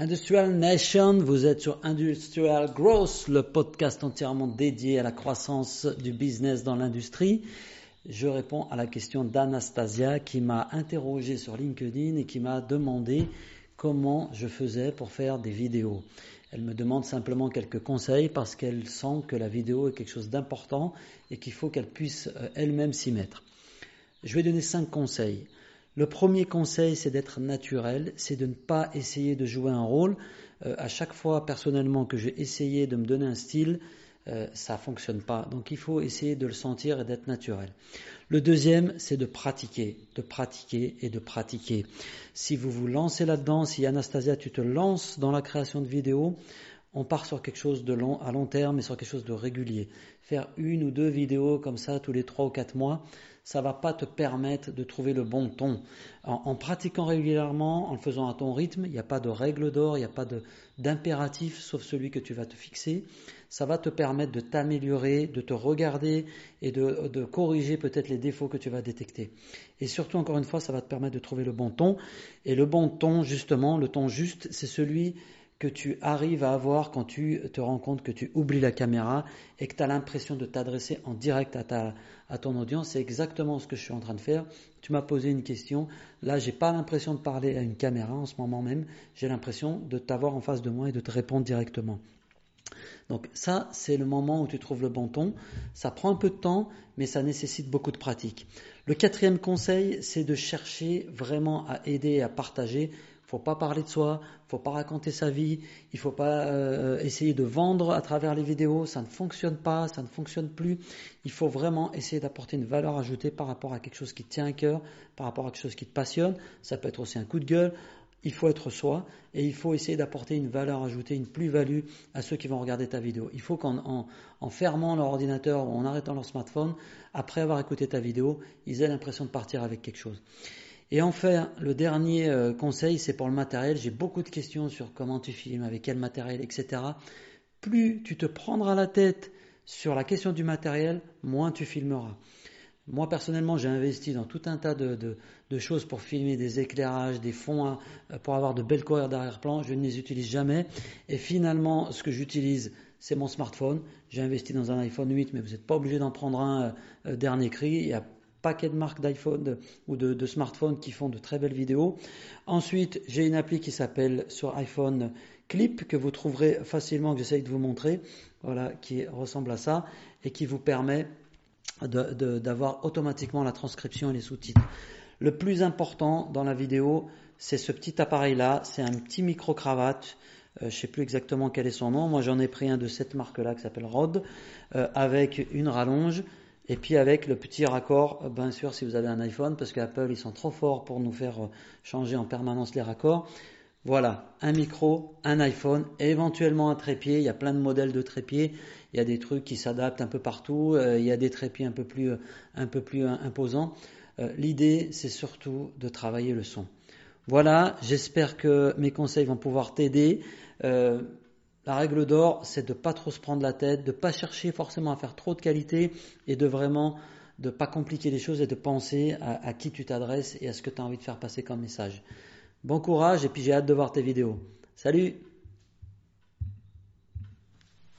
Industrial Nation, vous êtes sur Industrial Growth, le podcast entièrement dédié à la croissance du business dans l'industrie. Je réponds à la question d'Anastasia qui m'a interrogé sur LinkedIn et qui m'a demandé comment je faisais pour faire des vidéos. Elle me demande simplement quelques conseils parce qu'elle sent que la vidéo est quelque chose d'important et qu'il faut qu'elle puisse euh, elle-même s'y mettre. Je vais donner cinq conseils. Le premier conseil, c'est d'être naturel, c'est de ne pas essayer de jouer un rôle. Euh, à chaque fois, personnellement, que j'ai essayé de me donner un style, euh, ça ne fonctionne pas. Donc il faut essayer de le sentir et d'être naturel. Le deuxième, c'est de pratiquer, de pratiquer et de pratiquer. Si vous vous lancez là-dedans, si Anastasia, tu te lances dans la création de vidéos, on part sur quelque chose de long, à long terme et sur quelque chose de régulier. Faire une ou deux vidéos comme ça tous les trois ou quatre mois, ça va pas te permettre de trouver le bon ton. En, pratiquant régulièrement, en le faisant à ton rythme, il n'y a pas de règle d'or, il n'y a pas d'impératif sauf celui que tu vas te fixer. Ça va te permettre de t'améliorer, de te regarder et de, de corriger peut-être les défauts que tu vas détecter. Et surtout, encore une fois, ça va te permettre de trouver le bon ton. Et le bon ton, justement, le ton juste, c'est celui que tu arrives à avoir quand tu te rends compte que tu oublies la caméra et que tu as l'impression de t'adresser en direct à, ta, à ton audience. C'est exactement ce que je suis en train de faire. Tu m'as posé une question. Là, j'ai pas l'impression de parler à une caméra en ce moment même. J'ai l'impression de t'avoir en face de moi et de te répondre directement. Donc ça, c'est le moment où tu trouves le bon ton. Ça prend un peu de temps, mais ça nécessite beaucoup de pratique. Le quatrième conseil, c'est de chercher vraiment à aider et à partager faut pas parler de soi, faut pas raconter sa vie, il faut pas euh, essayer de vendre à travers les vidéos, ça ne fonctionne pas, ça ne fonctionne plus. Il faut vraiment essayer d'apporter une valeur ajoutée par rapport à quelque chose qui tient à cœur, par rapport à quelque chose qui te passionne. Ça peut être aussi un coup de gueule. Il faut être soi et il faut essayer d'apporter une valeur ajoutée, une plus-value à ceux qui vont regarder ta vidéo. Il faut qu'en en, fermant leur ordinateur ou en arrêtant leur smartphone, après avoir écouté ta vidéo, ils aient l'impression de partir avec quelque chose. Et enfin, le dernier euh, conseil, c'est pour le matériel. J'ai beaucoup de questions sur comment tu filmes, avec quel matériel, etc. Plus tu te prendras la tête sur la question du matériel, moins tu filmeras. Moi, personnellement, j'ai investi dans tout un tas de, choses pour filmer des éclairages, des fonds, hein, pour avoir de belles couleurs d'arrière-plan. Je ne les utilise jamais. Et finalement, ce que j'utilise, c'est mon smartphone. J'ai investi dans un iPhone 8, mais vous n'êtes pas obligé d'en prendre un euh, dernier cri. Il y a paquet de marques d'iPhone ou de, smartphones qui font de très belles vidéos. Ensuite, j'ai une appli qui s'appelle sur iPhone Clip que vous trouverez facilement, que j'essaye de vous montrer, voilà, qui ressemble à ça et qui vous permet d'avoir automatiquement la transcription et les sous-titres. Le plus important dans la vidéo, c'est ce petit appareil-là, c'est un petit micro-cravate. Euh, je ne sais plus exactement quel est son nom. Moi, j'en ai pris un de cette marque-là qui s'appelle Rode, euh, avec une rallonge et puis avec le petit raccord, euh, bien sûr si vous avez un iPhone, parce qu'Apple ils sont trop forts pour nous faire euh, changer en permanence les raccords. Voilà, un micro, un iPhone, éventuellement un trépied. Il y a plein de modèles de trépieds. Il y a des trucs qui s'adaptent un peu partout. Euh, il y a des trépieds un peu plus, un peu plus imposants. L'idée, c'est surtout de travailler le son. Voilà, j'espère que mes conseils vont pouvoir t'aider. La règle d'or, c'est de ne pas trop se prendre la tête, de ne pas chercher forcément à faire trop de qualité et de vraiment de pas compliquer les choses et de penser à, à qui tu t'adresses et à ce que tu as envie de faire passer comme message. Bon courage et puis j'ai hâte de voir tes vidéos. Salut